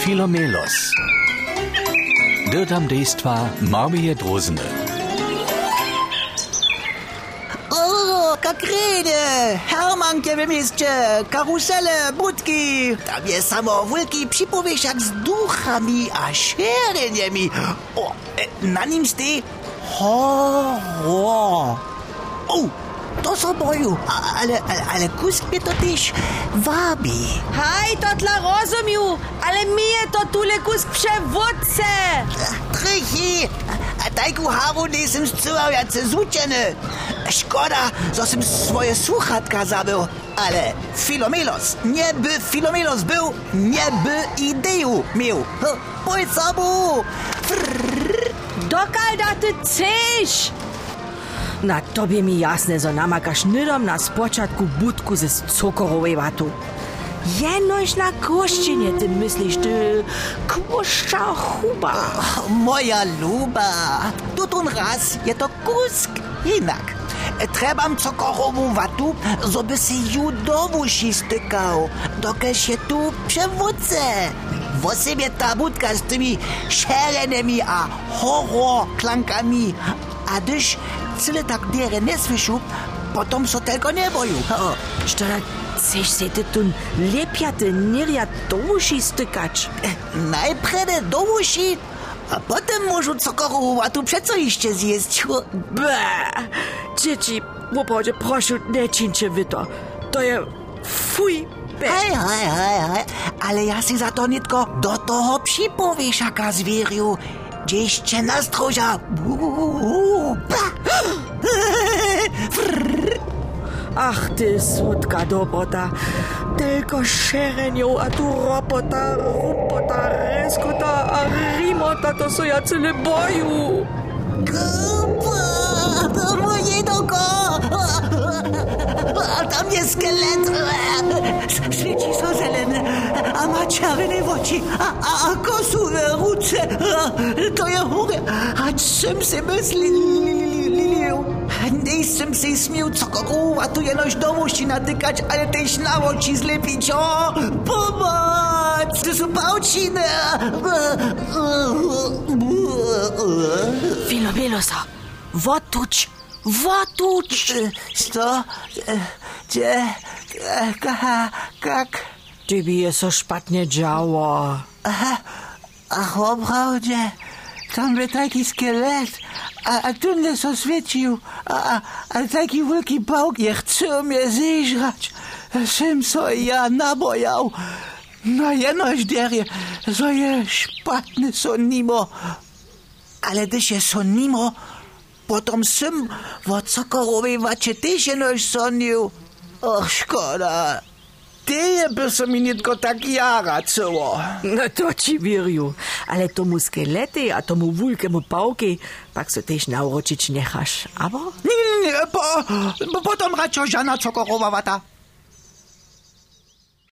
Filomelos. Dirtam dejstva Marmije Drozene. O, kakredy, hermankie w mieście, karusele, budki. Tam jest samo wielki przypowieszak z duchami a szereniemi. O, e, na nim stoi horror. O, to są boju, a- ale, ale, ale kusk mnie to też wabi. Haj, to dla rozumiu, ale mi je to tule kus przewódce. Trichy, a tajku haru nisem zcywał jacy złuczeny. Szkoda, że swoje słuchatka zabył, ale Filomelos, nie by Filomelos był, nie by ideju miał. Pójdź sobu! Dokal da ty chceš? Na tobie mi jasne, że namakasz nydom na spočatku budku ze cukorowej watu. Jenoś na kościenie ty myślisz, ty kłoszcza chuba. Moja luba, tutun raz je to kusk inak. Trebam cokorową watu, żeby się ju do uszy stykał, dokę się tu przewódce. W sobie ta budka z tymi szerenemi a horror klankami. A gdyż cyle tak dere nie słyszał, potom so tego nie boju. Da chceš se ty tu lepjate nirja do uši stykać? Najpierw do uszy, a potem może cokorową watu przeco jeszcze zjeść. Бэ! Dzieci, łopodzie, proszę, nie czyńcie wy to. To je fuj, be. Hej, hej, hej, hej, ale ja si za to nitko do toho připověšaka zvěřu. Ještě na stroža. Ach, ty sudka dobrota, tylko šerenjov, a tu ropota, rupota, reskota a rimota, to so ja cele boju. Môj jedoko! A tam je skelet! Svieti sa zelené a má červené oči a, a, a ruce. To je hore. Ať som si myslel, Nie jsem si smiał cokolwiek, a tu jenoś do uši natykać, ale też na oči zlepić. O, pomoc! To są pałciny! Filomelosa, wotuć, wotuć. Co? Gdzie? Jak? Jak? Tobie je so szpatnie działo. Aha, ach, oprawdzie, tam by taki skelet, a, a tu nie so świecił, a, a, a taki wielki je chce mnie zeżrać. Sem so ja nabojał. No jenoś derie, że je szpatny son nimo. Ale gdyż je son nimo, potom sem w cokorowej wacie też jenoś sonił. Och, szkoda. Ty by se mi nitko tak jara cyło. No to ci wierju. Ale tomu skelety a tomu wulkemu pałki, pak so też nauroczyć nechasz. Abo? Nie, nie, nie, po, po, potom raczej żana cokorowa wata.